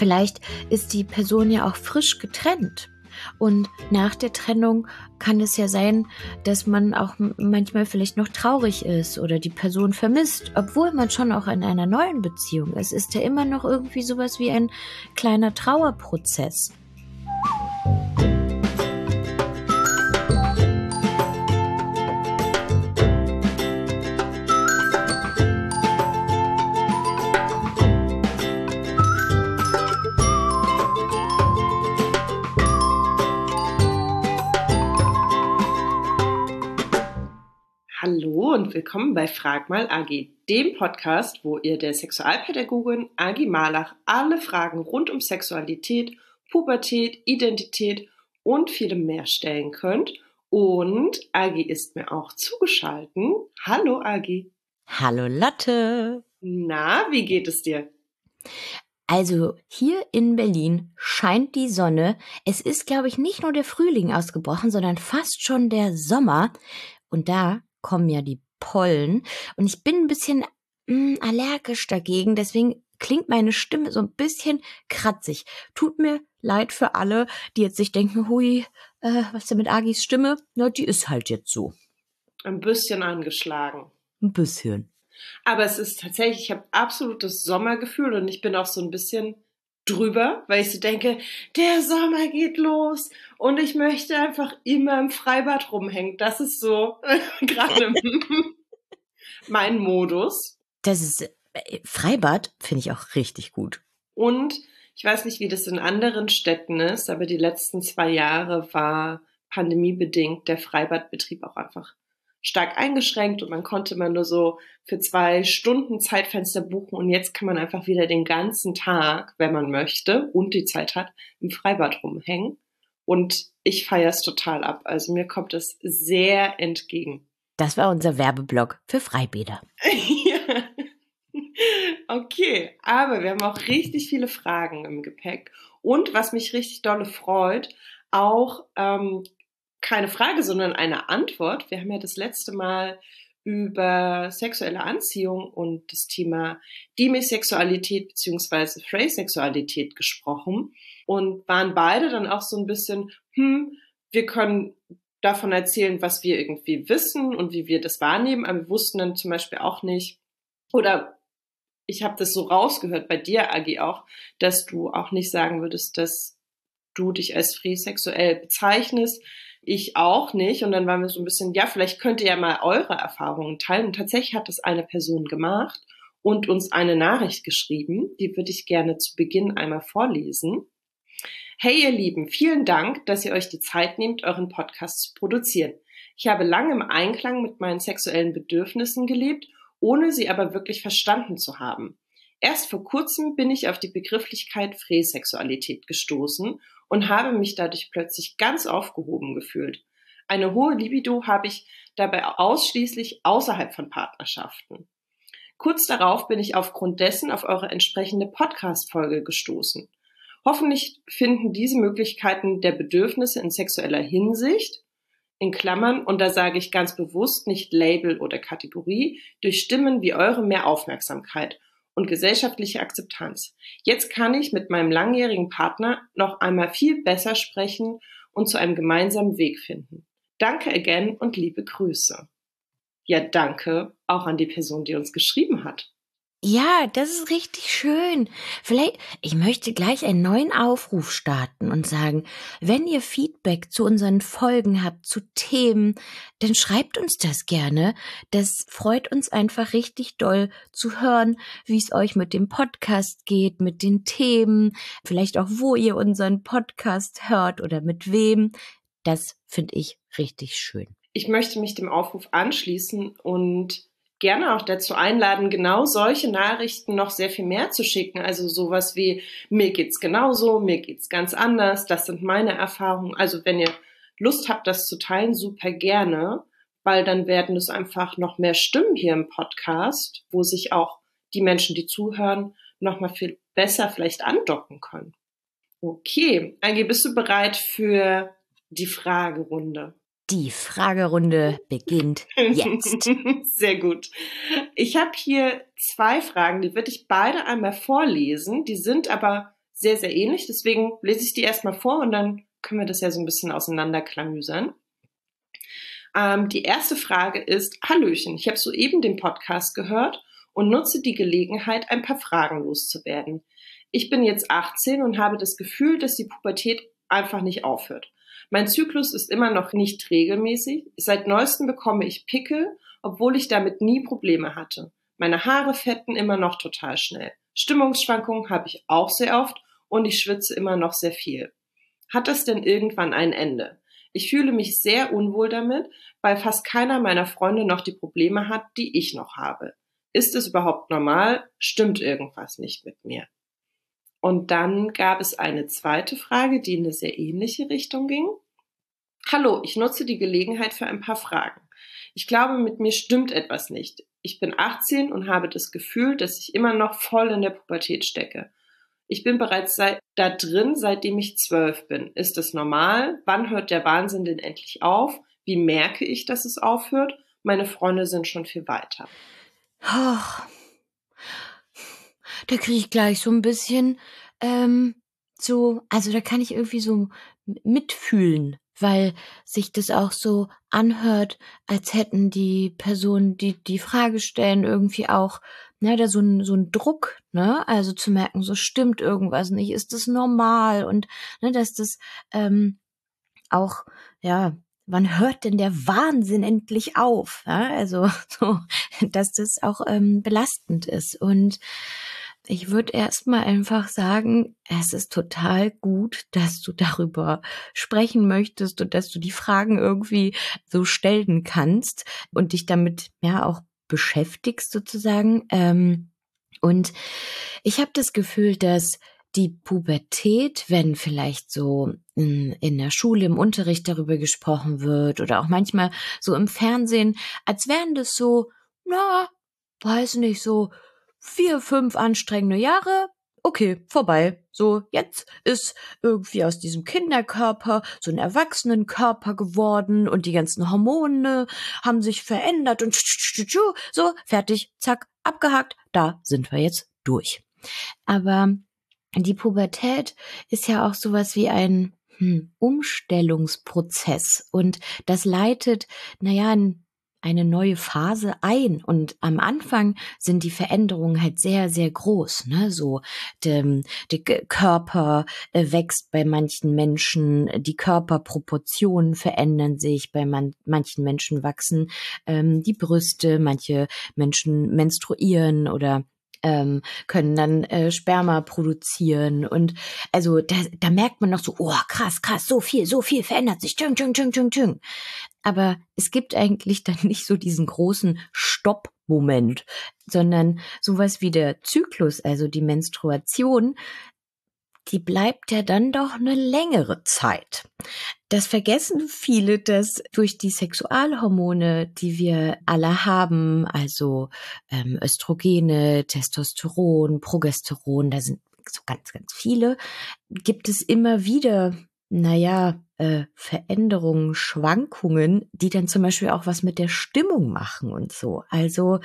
Vielleicht ist die Person ja auch frisch getrennt. Und nach der Trennung kann es ja sein, dass man auch manchmal vielleicht noch traurig ist oder die Person vermisst, obwohl man schon auch in einer neuen Beziehung ist. Ist ja immer noch irgendwie sowas wie ein kleiner Trauerprozess. Und willkommen bei Frag mal Agi, dem Podcast, wo ihr der Sexualpädagogin Agi Malach alle Fragen rund um Sexualität, Pubertät, Identität und vielem mehr stellen könnt. Und Agi ist mir auch zugeschalten. Hallo Agi. Hallo Lotte. Na, wie geht es dir? Also hier in Berlin scheint die Sonne. Es ist, glaube ich, nicht nur der Frühling ausgebrochen, sondern fast schon der Sommer. Und da kommen ja die Pollen. Und ich bin ein bisschen mh, hm, allergisch dagegen, deswegen klingt meine Stimme so ein bisschen kratzig. Tut mir leid für alle, die jetzt sich denken, hui, äh, was ist denn mit Agis Stimme? Na, die ist halt jetzt so. Ein bisschen angeschlagen. Ein bisschen. Aber es ist tatsächlich, ich habe absolutes Sommergefühl und ich bin auch so ein bisschen drüber, weil ich so denke, der Sommer geht los und ich möchte einfach immer im Freibad rumhängen. Das ist so gerade mein Modus. Das ist äh, Freibad finde ich auch richtig gut. Und ich weiß nicht, wie das in anderen Städten ist, aber die letzten zwei Jahre war pandemiebedingt der Freibadbetrieb auch einfach stark eingeschränkt und man konnte man nur so für zwei Stunden Zeitfenster buchen und jetzt kann man einfach wieder den ganzen Tag, wenn man möchte und die Zeit hat, im Freibad rumhängen. Und ich feiere es total ab. Also mir kommt es sehr entgegen. Das war unser Werbeblock für Freibäder. ja. Okay, aber wir haben auch richtig viele Fragen im Gepäck. Und was mich richtig dolle freut, auch ähm, keine Frage, sondern eine Antwort. Wir haben ja das letzte Mal über sexuelle Anziehung und das Thema Demisexualität beziehungsweise Phrasexualität gesprochen und waren beide dann auch so ein bisschen, hm, wir können davon erzählen, was wir irgendwie wissen und wie wir das wahrnehmen, aber wir wussten dann zum Beispiel auch nicht, oder ich habe das so rausgehört bei dir, Agi, auch, dass du auch nicht sagen würdest, dass du dich als free bezeichnest, ich auch nicht. Und dann waren wir so ein bisschen, ja, vielleicht könnt ihr ja mal eure Erfahrungen teilen. Und tatsächlich hat das eine Person gemacht und uns eine Nachricht geschrieben. Die würde ich gerne zu Beginn einmal vorlesen. Hey ihr Lieben, vielen Dank, dass ihr euch die Zeit nehmt, euren Podcast zu produzieren. Ich habe lange im Einklang mit meinen sexuellen Bedürfnissen gelebt, ohne sie aber wirklich verstanden zu haben. Erst vor kurzem bin ich auf die Begrifflichkeit Fräsexualität gestoßen und habe mich dadurch plötzlich ganz aufgehoben gefühlt. Eine hohe Libido habe ich dabei ausschließlich außerhalb von Partnerschaften. Kurz darauf bin ich aufgrund dessen auf eure entsprechende Podcast-Folge gestoßen. Hoffentlich finden diese Möglichkeiten der Bedürfnisse in sexueller Hinsicht, in Klammern, und da sage ich ganz bewusst nicht Label oder Kategorie, durch Stimmen wie eure mehr Aufmerksamkeit und gesellschaftliche Akzeptanz. Jetzt kann ich mit meinem langjährigen Partner noch einmal viel besser sprechen und zu einem gemeinsamen Weg finden. Danke again und liebe Grüße. Ja, danke auch an die Person, die uns geschrieben hat. Ja, das ist richtig schön. Vielleicht, ich möchte gleich einen neuen Aufruf starten und sagen, wenn ihr Feedback zu unseren Folgen habt, zu Themen, dann schreibt uns das gerne. Das freut uns einfach richtig doll zu hören, wie es euch mit dem Podcast geht, mit den Themen, vielleicht auch, wo ihr unseren Podcast hört oder mit wem. Das finde ich richtig schön. Ich möchte mich dem Aufruf anschließen und gerne auch dazu einladen, genau solche Nachrichten noch sehr viel mehr zu schicken. Also sowas wie, mir geht's genauso, mir geht's ganz anders, das sind meine Erfahrungen. Also wenn ihr Lust habt, das zu teilen, super gerne, weil dann werden es einfach noch mehr Stimmen hier im Podcast, wo sich auch die Menschen, die zuhören, noch mal viel besser vielleicht andocken können. Okay, Angie, bist du bereit für die Fragerunde? Die Fragerunde beginnt jetzt. Sehr gut. Ich habe hier zwei Fragen, die würde ich beide einmal vorlesen. Die sind aber sehr, sehr ähnlich. Deswegen lese ich die erstmal vor und dann können wir das ja so ein bisschen auseinanderklamüsern. Ähm, die erste Frage ist, Hallöchen, ich habe soeben den Podcast gehört und nutze die Gelegenheit, ein paar Fragen loszuwerden. Ich bin jetzt 18 und habe das Gefühl, dass die Pubertät einfach nicht aufhört. Mein Zyklus ist immer noch nicht regelmäßig. Seit neuestem bekomme ich Pickel, obwohl ich damit nie Probleme hatte. Meine Haare fetten immer noch total schnell. Stimmungsschwankungen habe ich auch sehr oft und ich schwitze immer noch sehr viel. Hat das denn irgendwann ein Ende? Ich fühle mich sehr unwohl damit, weil fast keiner meiner Freunde noch die Probleme hat, die ich noch habe. Ist es überhaupt normal? Stimmt irgendwas nicht mit mir? Und dann gab es eine zweite Frage, die in eine sehr ähnliche Richtung ging. Hallo, ich nutze die Gelegenheit für ein paar Fragen. Ich glaube, mit mir stimmt etwas nicht. Ich bin 18 und habe das Gefühl, dass ich immer noch voll in der Pubertät stecke. Ich bin bereits seit, da drin, seitdem ich zwölf bin. Ist das normal? Wann hört der Wahnsinn denn endlich auf? Wie merke ich, dass es aufhört? Meine Freunde sind schon viel weiter. Oh, da kriege ich gleich so ein bisschen ähm, so, also da kann ich irgendwie so mitfühlen, weil sich das auch so anhört, als hätten die Personen, die die Frage stellen, irgendwie auch ne, da so ein, so ein Druck, ne, also zu merken, so stimmt irgendwas nicht, ist das normal und ne, dass das ähm, auch, ja, wann hört denn der Wahnsinn endlich auf? Ja? Also, so, dass das auch ähm, belastend ist. Und ich würde erstmal einfach sagen, es ist total gut, dass du darüber sprechen möchtest und dass du die Fragen irgendwie so stellen kannst und dich damit ja auch beschäftigst sozusagen. Ähm, und ich habe das Gefühl, dass die Pubertät, wenn vielleicht so in, in der Schule im Unterricht darüber gesprochen wird oder auch manchmal so im Fernsehen, als wären das so, na, weiß nicht, so vier, fünf anstrengende Jahre, okay, vorbei. So, jetzt ist irgendwie aus diesem Kinderkörper so ein Erwachsenenkörper geworden und die ganzen Hormone haben sich verändert und so, fertig, zack, abgehakt, da sind wir jetzt durch. Aber die Pubertät ist ja auch sowas wie ein hm, Umstellungsprozess und das leitet, naja, ein eine neue Phase ein. Und am Anfang sind die Veränderungen halt sehr sehr groß ne? So der, der Körper äh, wächst bei manchen Menschen die Körperproportionen verändern sich bei man, manchen Menschen wachsen ähm, die Brüste manche Menschen menstruieren oder ähm, können dann äh, Sperma produzieren und also da, da merkt man noch so, oh krass, krass, so viel, so viel verändert sich, tschung, tschung, tschung, tschung, tschung. Aber es gibt eigentlich dann nicht so diesen großen Stoppmoment, sondern sowas wie der Zyklus, also die Menstruation, die bleibt ja dann doch eine längere Zeit. Das vergessen viele, dass durch die Sexualhormone, die wir alle haben, also ähm, Östrogene, Testosteron, Progesteron, da sind so ganz, ganz viele, gibt es immer wieder naja, äh, Veränderungen, Schwankungen, die dann zum Beispiel auch was mit der Stimmung machen und so. Also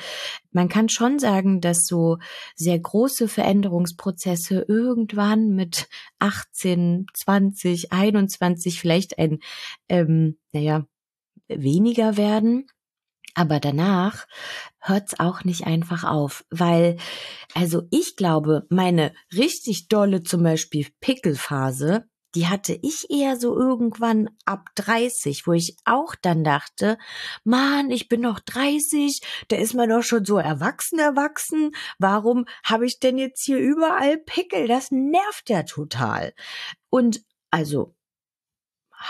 man kann schon sagen, dass so sehr große Veränderungsprozesse irgendwann mit 18, 20, 21 vielleicht ein, ähm, naja, weniger werden. Aber danach hört's auch nicht einfach auf, weil, also ich glaube, meine richtig dolle zum Beispiel Pickelphase, die hatte ich eher so irgendwann ab 30, wo ich auch dann dachte, Mann, ich bin noch 30, da ist man doch schon so erwachsen erwachsen. Warum habe ich denn jetzt hier überall Pickel? Das nervt ja total. Und also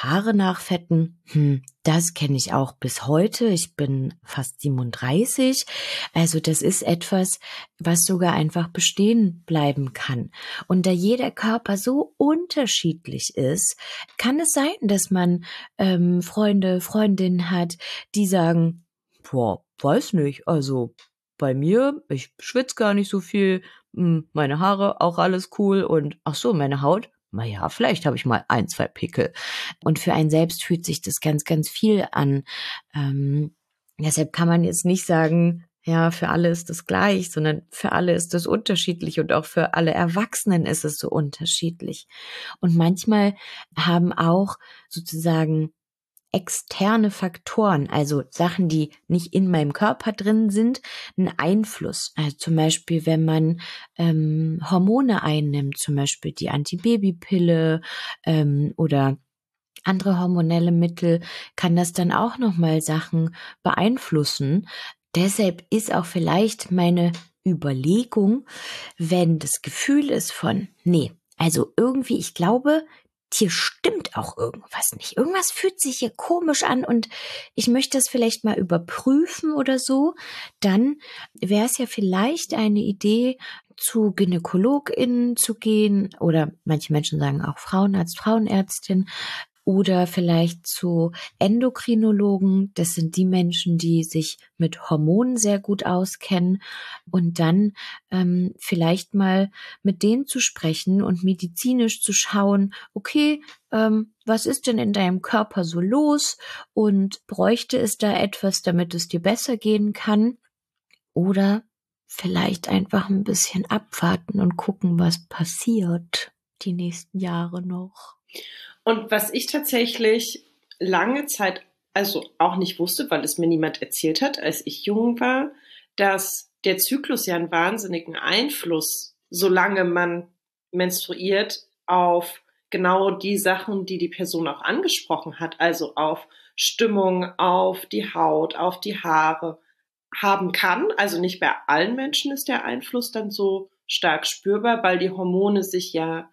Haare nachfetten, hm, das kenne ich auch bis heute. Ich bin fast 37. Also das ist etwas, was sogar einfach bestehen bleiben kann. Und da jeder Körper so unterschiedlich ist, kann es sein, dass man ähm, Freunde, Freundinnen hat, die sagen, boah, weiß nicht, also bei mir, ich schwitze gar nicht so viel, hm, meine Haare auch alles cool und ach so, meine Haut, naja, vielleicht habe ich mal ein, zwei Pickel. Und für einen selbst fühlt sich das ganz, ganz viel an. Ähm, deshalb kann man jetzt nicht sagen, ja, für alle ist es gleich, sondern für alle ist es unterschiedlich und auch für alle Erwachsenen ist es so unterschiedlich. Und manchmal haben auch sozusagen externe Faktoren, also Sachen, die nicht in meinem Körper drin sind, einen Einfluss. Also zum Beispiel, wenn man ähm, Hormone einnimmt, zum Beispiel die Antibabypille ähm, oder andere hormonelle Mittel, kann das dann auch nochmal Sachen beeinflussen. Deshalb ist auch vielleicht meine Überlegung, wenn das Gefühl ist von, nee, also irgendwie, ich glaube, hier stimmt auch irgendwas nicht. Irgendwas fühlt sich hier komisch an und ich möchte das vielleicht mal überprüfen oder so. Dann wäre es ja vielleicht eine Idee, zu GynäkologInnen zu gehen oder manche Menschen sagen auch Frauenarzt, Frauenärztin, oder vielleicht zu Endokrinologen. Das sind die Menschen, die sich mit Hormonen sehr gut auskennen. Und dann ähm, vielleicht mal mit denen zu sprechen und medizinisch zu schauen, okay, ähm, was ist denn in deinem Körper so los und bräuchte es da etwas, damit es dir besser gehen kann? Oder vielleicht einfach ein bisschen abwarten und gucken, was passiert die nächsten Jahre noch. Und was ich tatsächlich lange Zeit also auch nicht wusste, weil es mir niemand erzählt hat, als ich jung war, dass der Zyklus ja einen wahnsinnigen Einfluss, solange man menstruiert, auf genau die Sachen, die die Person auch angesprochen hat, also auf Stimmung, auf die Haut, auf die Haare haben kann. Also nicht bei allen Menschen ist der Einfluss dann so stark spürbar, weil die Hormone sich ja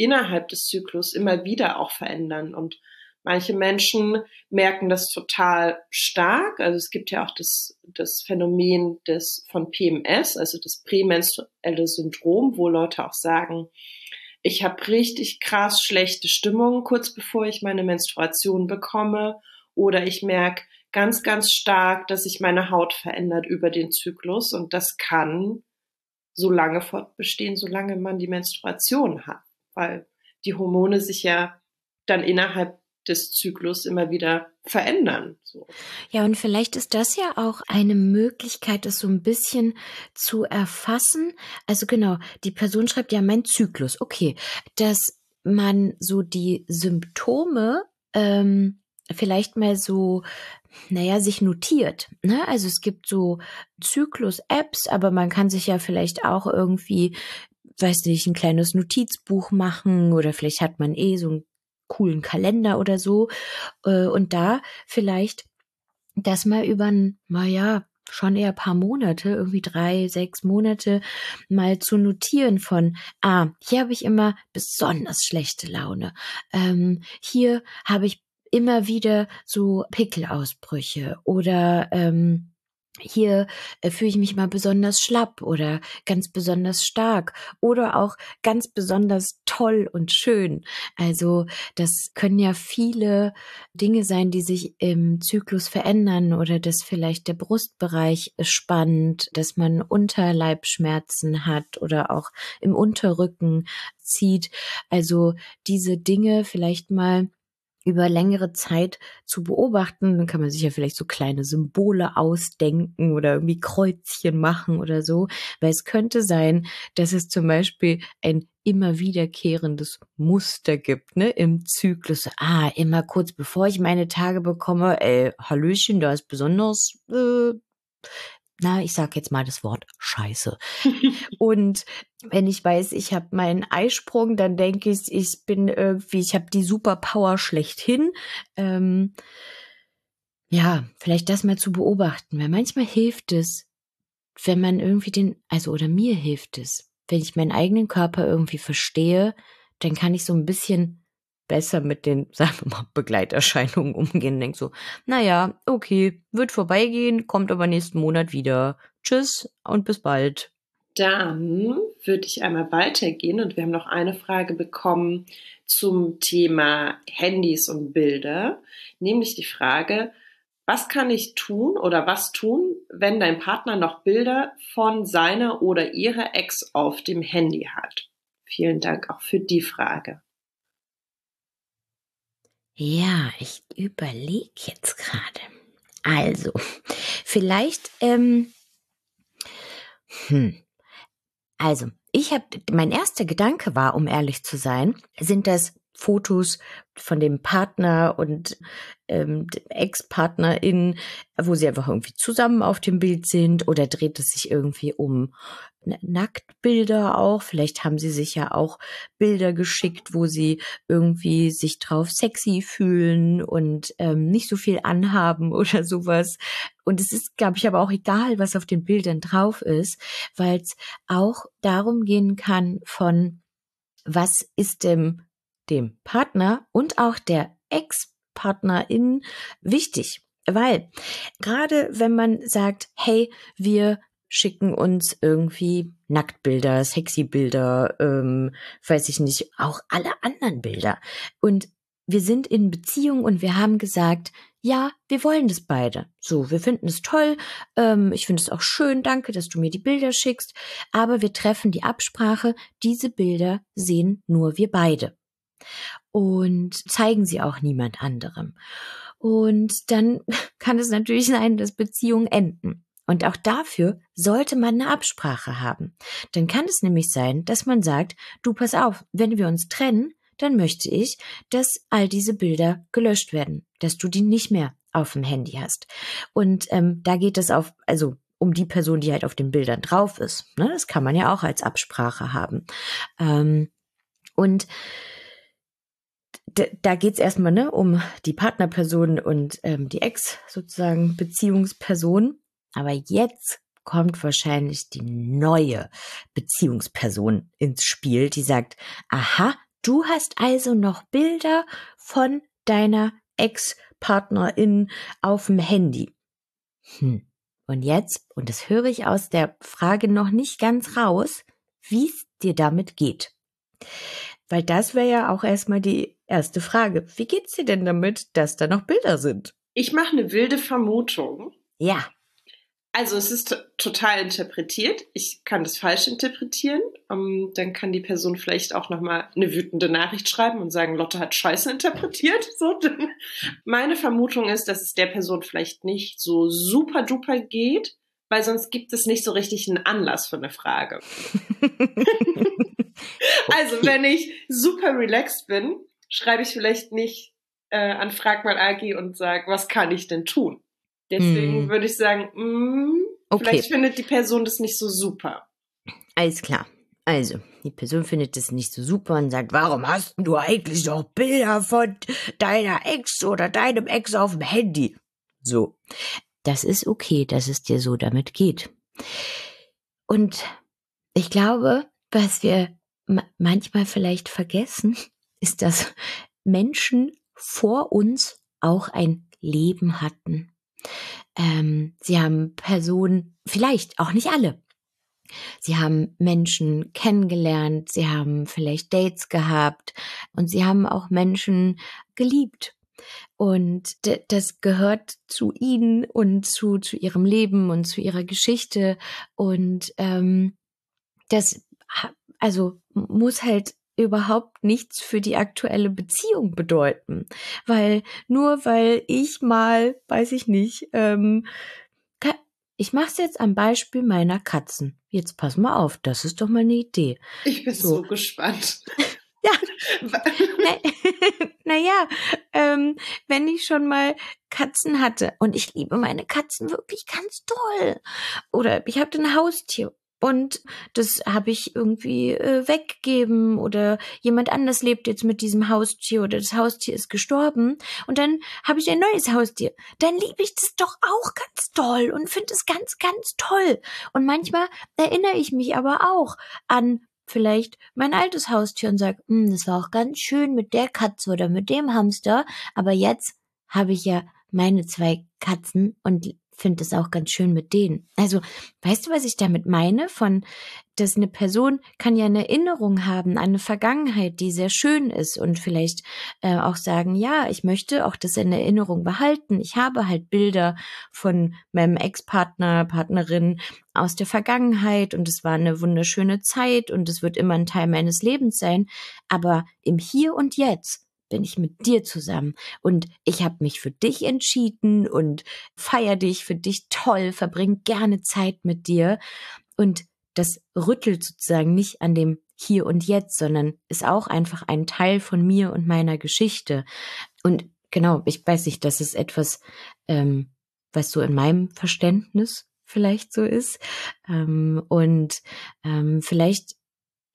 innerhalb des Zyklus immer wieder auch verändern. Und manche Menschen merken das total stark. Also es gibt ja auch das, das Phänomen des, von PMS, also das prämenstruelle Syndrom, wo Leute auch sagen, ich habe richtig krass schlechte Stimmung kurz bevor ich meine Menstruation bekomme oder ich merke ganz, ganz stark, dass sich meine Haut verändert über den Zyklus und das kann so lange fortbestehen, solange man die Menstruation hat weil die Hormone sich ja dann innerhalb des Zyklus immer wieder verändern. So. Ja, und vielleicht ist das ja auch eine Möglichkeit, das so ein bisschen zu erfassen. Also genau, die Person schreibt ja mein Zyklus. Okay, dass man so die Symptome ähm, vielleicht mal so naja, sich notiert. Ne? Also es gibt so Zyklus-Apps, aber man kann sich ja vielleicht auch irgendwie weiß nicht, ein kleines Notizbuch machen oder vielleicht hat man eh so einen coolen Kalender oder so äh, und da vielleicht das mal über naja, schon eher paar Monate, irgendwie drei, sechs Monate, mal zu notieren von, ah, hier habe ich immer besonders schlechte Laune. Ähm, hier habe ich immer wieder so Pickelausbrüche oder ähm, hier äh, fühle ich mich mal besonders schlapp oder ganz besonders stark oder auch ganz besonders toll und schön. Also das können ja viele Dinge sein, die sich im Zyklus verändern oder dass vielleicht der Brustbereich spannt, dass man Unterleibschmerzen hat oder auch im Unterrücken zieht. Also diese Dinge vielleicht mal über längere Zeit zu beobachten. Dann kann man sich ja vielleicht so kleine Symbole ausdenken oder irgendwie Kreuzchen machen oder so. Weil es könnte sein, dass es zum Beispiel ein immer wiederkehrendes Muster gibt, ne, im Zyklus. Ah, immer kurz bevor ich meine Tage bekomme, ey, Hallöchen, da ist besonders äh, na, ich sag jetzt mal das Wort Scheiße. und wenn ich weiß, ich habe meinen Eisprung, dann denke ich, ich bin irgendwie, ich habe die Superpower schlechthin. Ähm, ja, vielleicht das mal zu beobachten, weil manchmal hilft es, wenn man irgendwie den, also oder mir hilft es, wenn ich meinen eigenen Körper irgendwie verstehe, dann kann ich so ein bisschen besser mit den, sagen wir mal, Begleiterscheinungen umgehen. Denk so, naja, okay, wird vorbeigehen, kommt aber nächsten Monat wieder. Tschüss und bis bald. Dann würde ich einmal weitergehen und wir haben noch eine Frage bekommen zum Thema Handys und Bilder, nämlich die Frage, was kann ich tun oder was tun, wenn dein Partner noch Bilder von seiner oder ihrer Ex auf dem Handy hat? Vielen Dank auch für die Frage. Ja, ich überlege jetzt gerade. Also, vielleicht, ähm, hm. Also, ich habe, mein erster Gedanke war, um ehrlich zu sein, sind das Fotos von dem Partner und ähm, Ex-Partnerin, wo sie einfach irgendwie zusammen auf dem Bild sind oder dreht es sich irgendwie um Nacktbilder auch. Vielleicht haben sie sich ja auch Bilder geschickt, wo sie irgendwie sich drauf sexy fühlen und ähm, nicht so viel anhaben oder sowas. Und es ist, glaube ich, aber auch egal, was auf den Bildern drauf ist, weil es auch darum gehen kann von, was ist dem dem Partner und auch der Ex-Partnerin wichtig. Weil gerade wenn man sagt, hey, wir schicken uns irgendwie Nacktbilder, sexy Bilder, ähm, weiß ich nicht, auch alle anderen Bilder. Und wir sind in Beziehung und wir haben gesagt, ja, wir wollen das beide. So, wir finden es toll. Ähm, ich finde es auch schön. Danke, dass du mir die Bilder schickst. Aber wir treffen die Absprache. Diese Bilder sehen nur wir beide und zeigen sie auch niemand anderem. Und dann kann es natürlich sein, dass Beziehungen enden. Und auch dafür sollte man eine Absprache haben. Dann kann es nämlich sein, dass man sagt, du pass auf, wenn wir uns trennen, dann möchte ich, dass all diese Bilder gelöscht werden, dass du die nicht mehr auf dem Handy hast. Und ähm, da geht es auf, also um die Person, die halt auf den Bildern drauf ist. Ne? Das kann man ja auch als Absprache haben. Ähm, und da geht's erstmal ne, um die Partnerperson und ähm, die Ex sozusagen Beziehungsperson. Aber jetzt kommt wahrscheinlich die neue Beziehungsperson ins Spiel, die sagt, aha, du hast also noch Bilder von deiner Ex-Partnerin auf dem Handy. Hm. Und jetzt, und das höre ich aus der Frage noch nicht ganz raus, wie es dir damit geht. Weil das wäre ja auch erstmal die erste Frage. Wie geht's dir denn damit, dass da noch Bilder sind? Ich mache eine wilde Vermutung. Ja. Also es ist total interpretiert. Ich kann das falsch interpretieren. Um, ähm, dann kann die Person vielleicht auch nochmal eine wütende Nachricht schreiben und sagen, Lotte hat Scheiße interpretiert. So. Meine Vermutung ist, dass es der Person vielleicht nicht so super duper geht, weil sonst gibt es nicht so richtig einen Anlass für eine Frage. Also, wenn ich super relaxed bin, schreibe ich vielleicht nicht äh, an Frag mal Agi und sage, was kann ich denn tun? Deswegen hm. würde ich sagen, mm, okay. vielleicht findet die Person das nicht so super. Alles klar. Also, die Person findet das nicht so super und sagt, warum hast du eigentlich noch Bilder von deiner Ex oder deinem Ex auf dem Handy? So. Das ist okay, dass es dir so damit geht. Und ich glaube, was wir manchmal vielleicht vergessen, ist, dass Menschen vor uns auch ein Leben hatten. Ähm, sie haben Personen, vielleicht auch nicht alle. Sie haben Menschen kennengelernt, sie haben vielleicht Dates gehabt und sie haben auch Menschen geliebt. Und das gehört zu ihnen und zu, zu ihrem Leben und zu ihrer Geschichte. Und ähm, das also muss halt überhaupt nichts für die aktuelle Beziehung bedeuten. Weil nur weil ich mal, weiß ich nicht, ähm, ich mache es jetzt am Beispiel meiner Katzen. Jetzt pass mal auf, das ist doch mal eine Idee. Ich bin so, so gespannt. ja. naja, ähm, wenn ich schon mal Katzen hatte und ich liebe meine Katzen wirklich ganz toll. Oder ich habe ein Haustier und das habe ich irgendwie äh, weggegeben oder jemand anders lebt jetzt mit diesem Haustier oder das Haustier ist gestorben und dann habe ich ein neues Haustier. Dann liebe ich das doch auch ganz toll und finde es ganz, ganz toll. Und manchmal erinnere ich mich aber auch an vielleicht mein altes Haustier und sage, hm, das war auch ganz schön mit der Katze oder mit dem Hamster, aber jetzt habe ich ja meine zwei Katzen und finde es auch ganz schön mit denen. Also, weißt du, was ich damit meine? Von, dass eine Person kann ja eine Erinnerung haben, eine Vergangenheit, die sehr schön ist und vielleicht äh, auch sagen, ja, ich möchte auch das in Erinnerung behalten. Ich habe halt Bilder von meinem Ex-Partner, Partnerin aus der Vergangenheit und es war eine wunderschöne Zeit und es wird immer ein Teil meines Lebens sein. Aber im Hier und Jetzt bin ich mit dir zusammen und ich habe mich für dich entschieden und feier dich für dich toll, verbring gerne Zeit mit dir Und das rüttelt sozusagen nicht an dem Hier und Jetzt, sondern ist auch einfach ein Teil von mir und meiner Geschichte. Und genau, ich weiß nicht, das ist etwas, ähm, was so in meinem Verständnis vielleicht so ist. Ähm, und ähm, vielleicht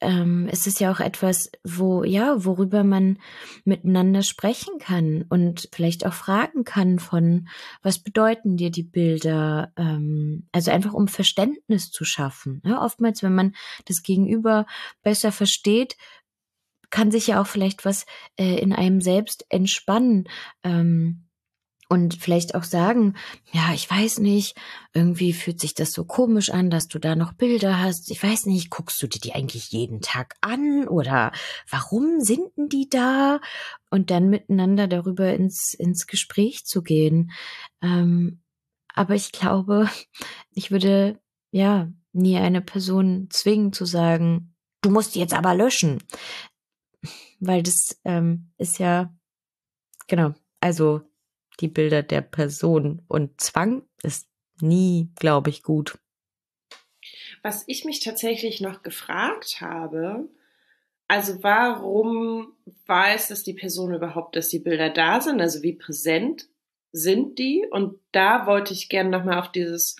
ähm, ist es ja auch etwas, wo, ja, worüber man miteinander sprechen kann und vielleicht auch fragen kann von, was bedeuten dir die Bilder? Ähm, also einfach um Verständnis zu schaffen. Ja, oftmals, wenn man das Gegenüber besser versteht, kann sich ja auch vielleicht was äh, in einem selbst entspannen. Ähm, und vielleicht auch sagen, ja, ich weiß nicht, irgendwie fühlt sich das so komisch an, dass du da noch Bilder hast. Ich weiß nicht, guckst du dir die eigentlich jeden Tag an oder warum sind denn die da? Und dann miteinander darüber ins, ins Gespräch zu gehen. Ähm, aber ich glaube, ich würde, ja, nie eine Person zwingen zu sagen, du musst die jetzt aber löschen. Weil das ähm, ist ja, genau, also die Bilder der Person. Und Zwang ist nie, glaube ich, gut. Was ich mich tatsächlich noch gefragt habe, also warum weiß es die Person überhaupt, dass die Bilder da sind? Also wie präsent sind die? Und da wollte ich gerne nochmal auf dieses,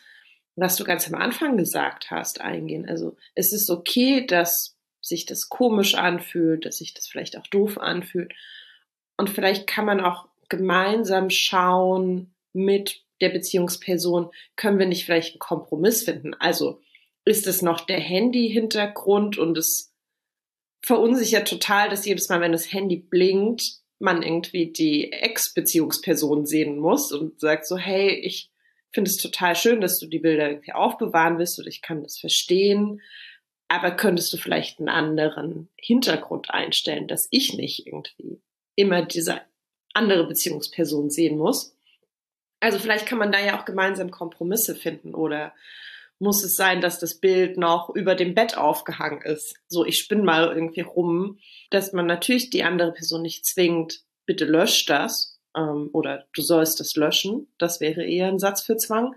was du ganz am Anfang gesagt hast, eingehen. Also es ist okay, dass sich das komisch anfühlt, dass sich das vielleicht auch doof anfühlt. Und vielleicht kann man auch gemeinsam schauen mit der Beziehungsperson, können wir nicht vielleicht einen Kompromiss finden? Also ist es noch der Handy-Hintergrund und es verunsichert total, dass jedes Mal, wenn das Handy blinkt, man irgendwie die Ex-Beziehungsperson sehen muss und sagt so, hey, ich finde es total schön, dass du die Bilder irgendwie aufbewahren willst und ich kann das verstehen. Aber könntest du vielleicht einen anderen Hintergrund einstellen, dass ich nicht irgendwie immer diese andere Beziehungsperson sehen muss. Also vielleicht kann man da ja auch gemeinsam Kompromisse finden oder muss es sein, dass das Bild noch über dem Bett aufgehangen ist. So, ich spinne mal irgendwie rum, dass man natürlich die andere Person nicht zwingt, bitte lösch das ähm, oder du sollst das löschen. Das wäre eher ein Satz für Zwang,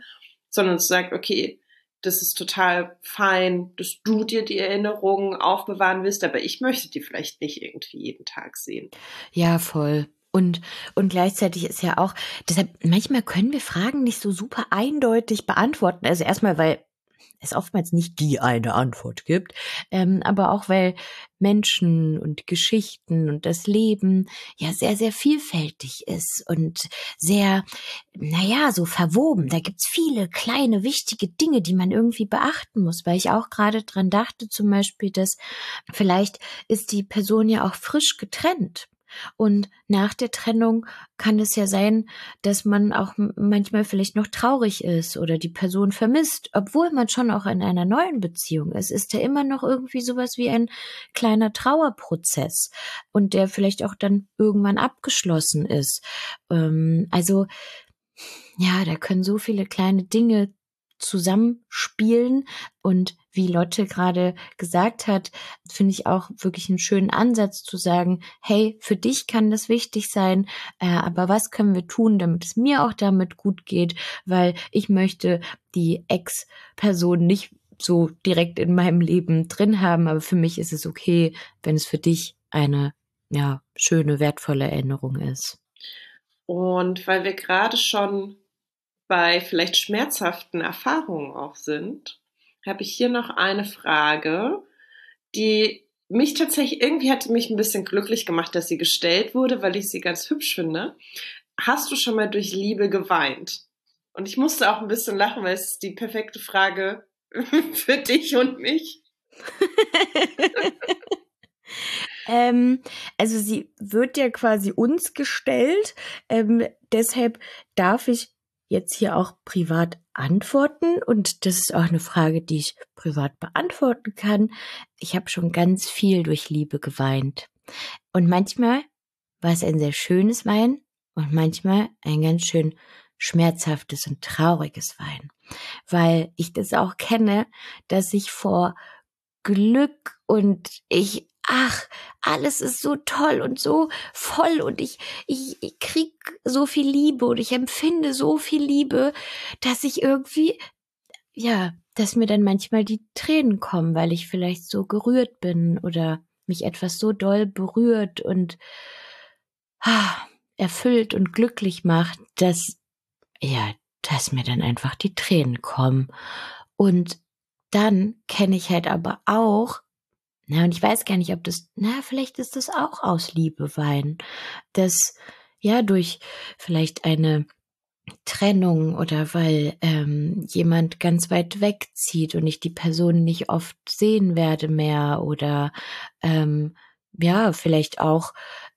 sondern zu sagen, okay, das ist total fein, dass du dir die Erinnerungen aufbewahren willst, aber ich möchte die vielleicht nicht irgendwie jeden Tag sehen. Ja, voll. Und, und gleichzeitig ist ja auch, deshalb, manchmal können wir Fragen nicht so super eindeutig beantworten. Also erstmal, weil es oftmals nicht die eine Antwort gibt, ähm, aber auch weil Menschen und Geschichten und das Leben ja sehr, sehr vielfältig ist und sehr, naja, so verwoben. Da gibt's viele kleine, wichtige Dinge, die man irgendwie beachten muss, weil ich auch gerade dran dachte, zum Beispiel, dass vielleicht ist die Person ja auch frisch getrennt. Und nach der Trennung kann es ja sein, dass man auch manchmal vielleicht noch traurig ist oder die Person vermisst, obwohl man schon auch in einer neuen Beziehung ist. Ist ja immer noch irgendwie sowas wie ein kleiner Trauerprozess und der vielleicht auch dann irgendwann abgeschlossen ist. Ähm, also ja, da können so viele kleine Dinge zusammenspielen. Und wie Lotte gerade gesagt hat, finde ich auch wirklich einen schönen Ansatz zu sagen, hey, für dich kann das wichtig sein, äh, aber was können wir tun, damit es mir auch damit gut geht, weil ich möchte die Ex-Person nicht so direkt in meinem Leben drin haben, aber für mich ist es okay, wenn es für dich eine ja, schöne, wertvolle Erinnerung ist. Und weil wir gerade schon bei vielleicht schmerzhaften Erfahrungen auch sind, habe ich hier noch eine Frage, die mich tatsächlich, irgendwie hat mich ein bisschen glücklich gemacht, dass sie gestellt wurde, weil ich sie ganz hübsch finde. Hast du schon mal durch Liebe geweint? Und ich musste auch ein bisschen lachen, weil es ist die perfekte Frage für dich und mich. ähm, also sie wird ja quasi uns gestellt. Ähm, deshalb darf ich jetzt hier auch privat antworten? Und das ist auch eine Frage, die ich privat beantworten kann. Ich habe schon ganz viel durch Liebe geweint. Und manchmal war es ein sehr schönes Wein und manchmal ein ganz schön schmerzhaftes und trauriges Wein, weil ich das auch kenne, dass ich vor Glück und ich ach, alles ist so toll und so voll und ich, ich, ich krieg so viel Liebe und ich empfinde so viel Liebe, dass ich irgendwie, ja, dass mir dann manchmal die Tränen kommen, weil ich vielleicht so gerührt bin oder mich etwas so doll berührt und ah, erfüllt und glücklich macht, dass, ja, dass mir dann einfach die Tränen kommen. Und dann kenne ich halt aber auch, na, und ich weiß gar nicht, ob das, na, vielleicht ist das auch aus Liebe weinen, dass, ja, durch vielleicht eine Trennung oder weil ähm, jemand ganz weit wegzieht und ich die Person nicht oft sehen werde mehr oder ähm, ja, vielleicht auch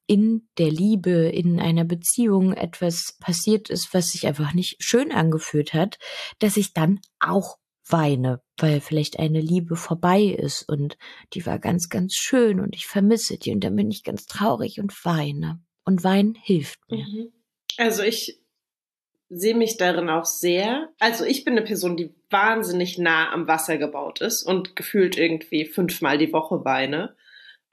in der Liebe, in einer Beziehung etwas passiert ist, was sich einfach nicht schön angefühlt hat, dass ich dann auch weine, weil vielleicht eine Liebe vorbei ist und die war ganz, ganz schön und ich vermisse die und dann bin ich ganz traurig und weine. Und weinen hilft mir. Mhm. Also ich sehe mich darin auch sehr. Also ich bin eine Person, die wahnsinnig nah am Wasser gebaut ist und gefühlt irgendwie fünfmal die Woche weine.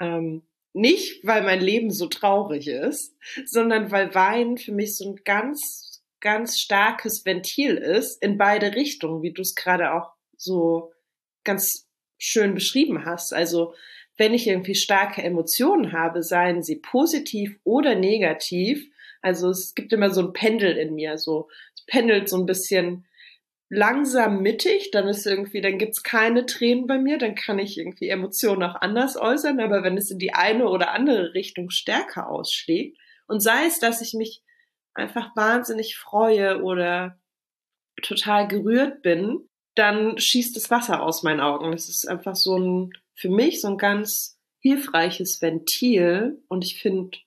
Ähm, nicht, weil mein Leben so traurig ist, sondern weil Wein für mich so ein ganz, ganz starkes Ventil ist in beide Richtungen, wie du es gerade auch so ganz schön beschrieben hast. Also wenn ich irgendwie starke Emotionen habe, seien sie positiv oder negativ, also es gibt immer so ein Pendel in mir, so es pendelt so ein bisschen langsam mittig, dann ist irgendwie, dann gibt's keine Tränen bei mir, dann kann ich irgendwie Emotionen auch anders äußern, aber wenn es in die eine oder andere Richtung stärker ausschlägt und sei es, dass ich mich einfach wahnsinnig freue oder total gerührt bin, dann schießt das Wasser aus meinen Augen. Das ist einfach so ein, für mich so ein ganz hilfreiches Ventil und ich finde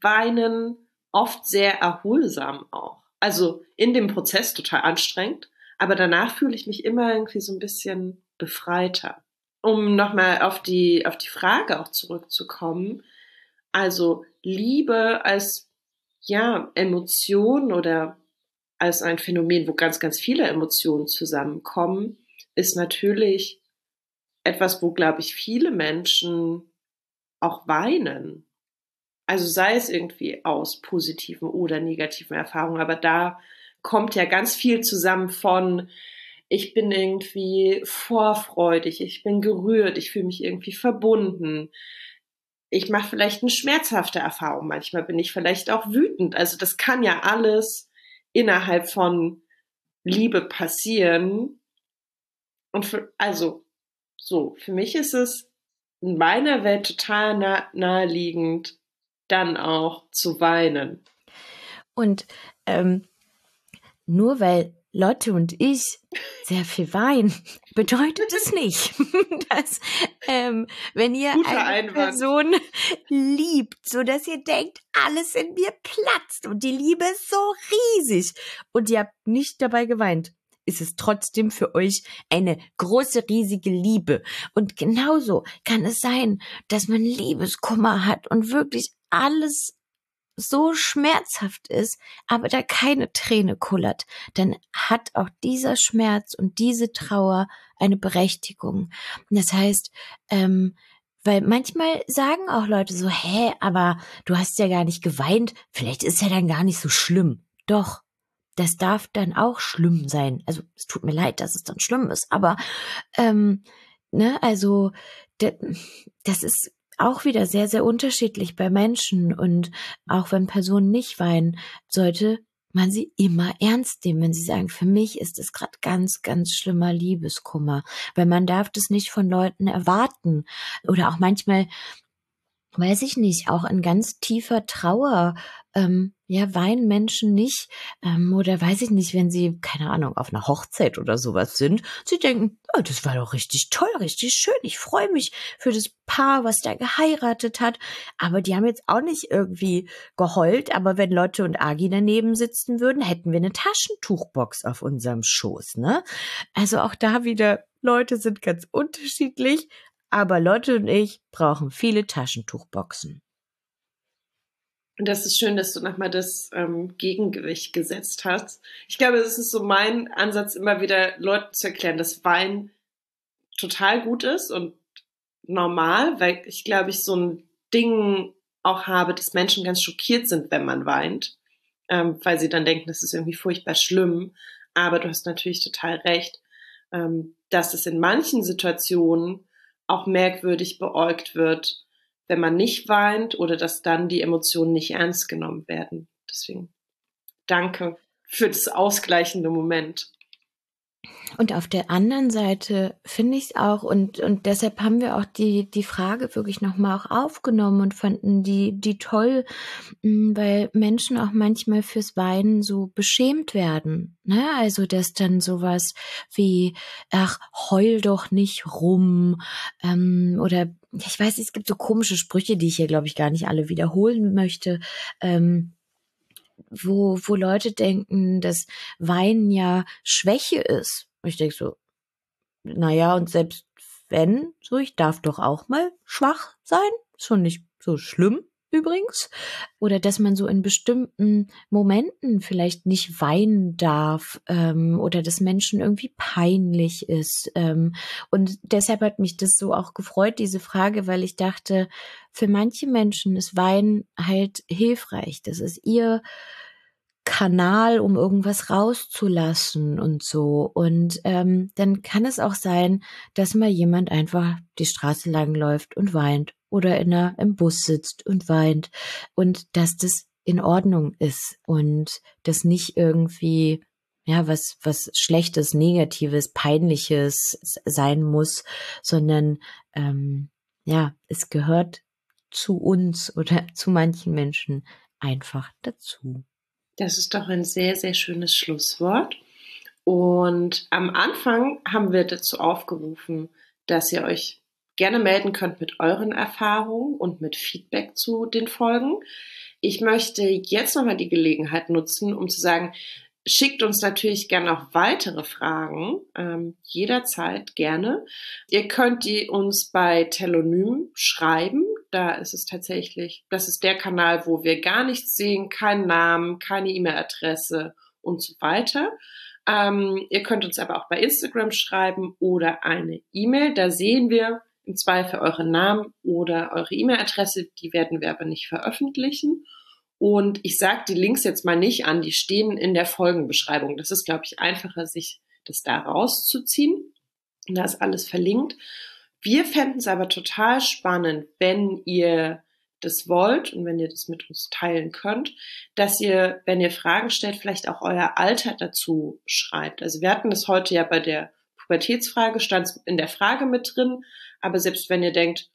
Weinen oft sehr erholsam auch. Also in dem Prozess total anstrengend, aber danach fühle ich mich immer irgendwie so ein bisschen befreiter. Um nochmal auf die, auf die Frage auch zurückzukommen. Also Liebe als, ja, Emotion oder als ein Phänomen, wo ganz, ganz viele Emotionen zusammenkommen, ist natürlich etwas, wo, glaube ich, viele Menschen auch weinen. Also sei es irgendwie aus positiven oder negativen Erfahrungen, aber da kommt ja ganz viel zusammen von, ich bin irgendwie vorfreudig, ich bin gerührt, ich fühle mich irgendwie verbunden. Ich mache vielleicht eine schmerzhafte Erfahrung, manchmal bin ich vielleicht auch wütend. Also das kann ja alles innerhalb von Liebe passieren. Und für, also so, für mich ist es in meiner Welt total nah, naheliegend, dann auch zu weinen. Und ähm, nur weil Lotte und ich sehr viel weinen, bedeutet es nicht, dass ähm, wenn ihr Guter eine Einwand. Person liebt, so dass ihr denkt, alles in mir platzt und die Liebe ist so riesig und ihr habt nicht dabei geweint, ist es trotzdem für euch eine große, riesige Liebe. Und genauso kann es sein, dass man Liebeskummer hat und wirklich alles so schmerzhaft ist, aber da keine Träne kullert, dann hat auch dieser Schmerz und diese Trauer eine Berechtigung. Das heißt, ähm, weil manchmal sagen auch Leute so, hä, aber du hast ja gar nicht geweint, vielleicht ist ja dann gar nicht so schlimm. Doch, das darf dann auch schlimm sein. Also es tut mir leid, dass es dann schlimm ist, aber ähm, ne, also das ist auch wieder sehr, sehr unterschiedlich bei Menschen. Und auch wenn Personen nicht weinen, sollte man sie immer ernst nehmen, wenn sie sagen, für mich ist es gerade ganz, ganz schlimmer Liebeskummer, weil man darf das nicht von Leuten erwarten. Oder auch manchmal weiß ich nicht, auch in ganz tiefer Trauer, ähm, ja, weinen Menschen nicht, ähm, oder weiß ich nicht, wenn sie, keine Ahnung, auf einer Hochzeit oder sowas sind, sie denken, oh, das war doch richtig toll, richtig schön, ich freue mich für das Paar, was da geheiratet hat, aber die haben jetzt auch nicht irgendwie geheult, aber wenn Leute und Agi daneben sitzen würden, hätten wir eine Taschentuchbox auf unserem Schoß, ne? Also auch da wieder, Leute sind ganz unterschiedlich, aber Lotte und ich brauchen viele Taschentuchboxen. Und das ist schön, dass du nochmal das ähm, Gegengewicht gesetzt hast. Ich glaube, es ist so mein Ansatz, immer wieder Leuten zu erklären, dass Wein total gut ist und normal, weil ich glaube, ich so ein Ding auch habe, dass Menschen ganz schockiert sind, wenn man weint, ähm, weil sie dann denken, das ist irgendwie furchtbar schlimm. Aber du hast natürlich total recht. ähm, dass es in manchen Situationen auch merkwürdig beäugt wird, wenn man nicht weint oder dass dann die Emotionen nicht ernst genommen werden. Deswegen danke für das ausgleichende Moment. Und auf der anderen Seite finde ich es auch, und, und deshalb haben wir auch die, die Frage wirklich nochmal auch aufgenommen und fanden die, die toll, mm, weil Menschen auch manchmal fürs Weinen so beschämt werden. Ne? Also, dass dann sowas wie, ach, heul doch nicht rum, ähm, oder ich weiß, es gibt so komische Sprüche, die ich hier, glaube ich, gar nicht alle wiederholen möchte. Ähm, wo, wo Leute denken, dass Weinen ja Schwäche ist. Und ich denke so, naja, und selbst wenn, so, ich darf doch auch mal schwach sein. Schon nicht so schlimm übrigens. Oder dass man so in bestimmten Momenten vielleicht nicht weinen darf ähm, oder dass Menschen irgendwie peinlich ist. Ähm, und deshalb hat mich das so auch gefreut, diese Frage, weil ich dachte, für manche Menschen ist Weinen halt hilfreich. Das ist ihr Kanal, um irgendwas rauszulassen und so. Und ähm, dann kann es auch sein, dass mal jemand einfach die Straße lang läuft und weint oder in einer, im Bus sitzt und weint und dass das in Ordnung ist und das nicht irgendwie ja was was schlechtes, negatives, peinliches sein muss, sondern ähm, ja es gehört zu uns oder zu manchen Menschen einfach dazu. Das ist doch ein sehr, sehr schönes Schlusswort. Und am Anfang haben wir dazu aufgerufen, dass ihr euch gerne melden könnt mit euren Erfahrungen und mit Feedback zu den Folgen. Ich möchte jetzt nochmal die Gelegenheit nutzen, um zu sagen, schickt uns natürlich gerne auch weitere Fragen, ähm, jederzeit gerne. Ihr könnt die uns bei Telonym schreiben. Da ist es tatsächlich, das ist der Kanal, wo wir gar nichts sehen, keinen Namen, keine E-Mail-Adresse und so weiter. Ähm, ihr könnt uns aber auch bei Instagram schreiben oder eine E-Mail. Da sehen wir im Zweifel euren Namen oder eure E-Mail-Adresse. Die werden wir aber nicht veröffentlichen. Und ich sage die Links jetzt mal nicht an, die stehen in der Folgenbeschreibung. Das ist, glaube ich, einfacher, sich das da rauszuziehen. Da ist alles verlinkt. Wir fänden es aber total spannend, wenn ihr das wollt und wenn ihr das mit uns teilen könnt, dass ihr, wenn ihr Fragen stellt, vielleicht auch euer Alter dazu schreibt. Also wir hatten das heute ja bei der Pubertätsfrage, stand in der Frage mit drin, aber selbst wenn ihr denkt,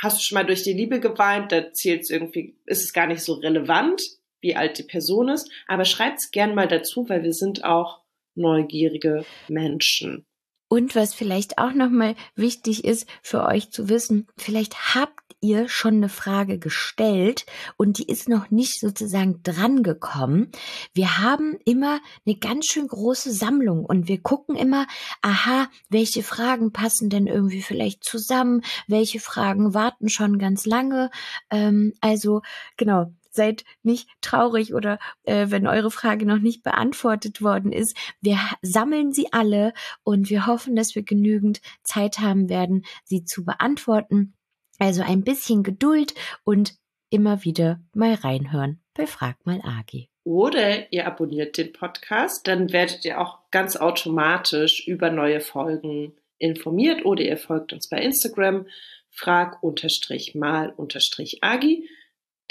hast du schon mal durch die Liebe geweint, da zählt es irgendwie, ist es gar nicht so relevant, wie alt die Person ist, aber schreibt es gern mal dazu, weil wir sind auch neugierige Menschen. Und was vielleicht auch nochmal wichtig ist für euch zu wissen, vielleicht habt ihr schon eine Frage gestellt und die ist noch nicht sozusagen drangekommen. Wir haben immer eine ganz schön große Sammlung und wir gucken immer, aha, welche Fragen passen denn irgendwie vielleicht zusammen, welche Fragen warten schon ganz lange. Ähm, also genau, seid nicht traurig oder äh, wenn eure Frage noch nicht beantwortet worden ist. Wir sammeln sie alle und wir hoffen, dass wir genügend Zeit haben werden, sie zu beantworten. Also ein bisschen Geduld und immer wieder mal reinhören bei Frag mal Agi. Oder ihr abonniert den Podcast, dann werdet ihr auch ganz automatisch über neue Folgen informiert oder ihr folgt uns bei Instagram frag-mal-agi.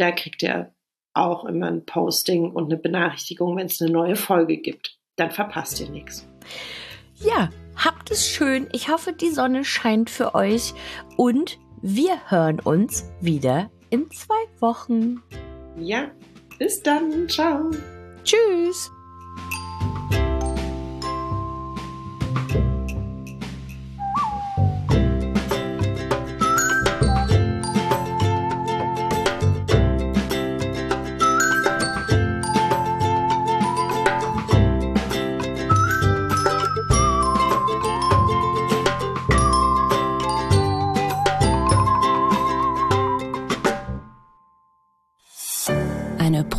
Da kriegt ihr auch immer ein Posting und eine Benachrichtigung, wenn es eine neue Folge gibt. Dann verpasst ihr nichts. Ja, habt es schön. Ich hoffe, die Sonne scheint für euch und wir hören uns wieder in zwei Wochen. Ja, bis dann. Ciao. Tschüss.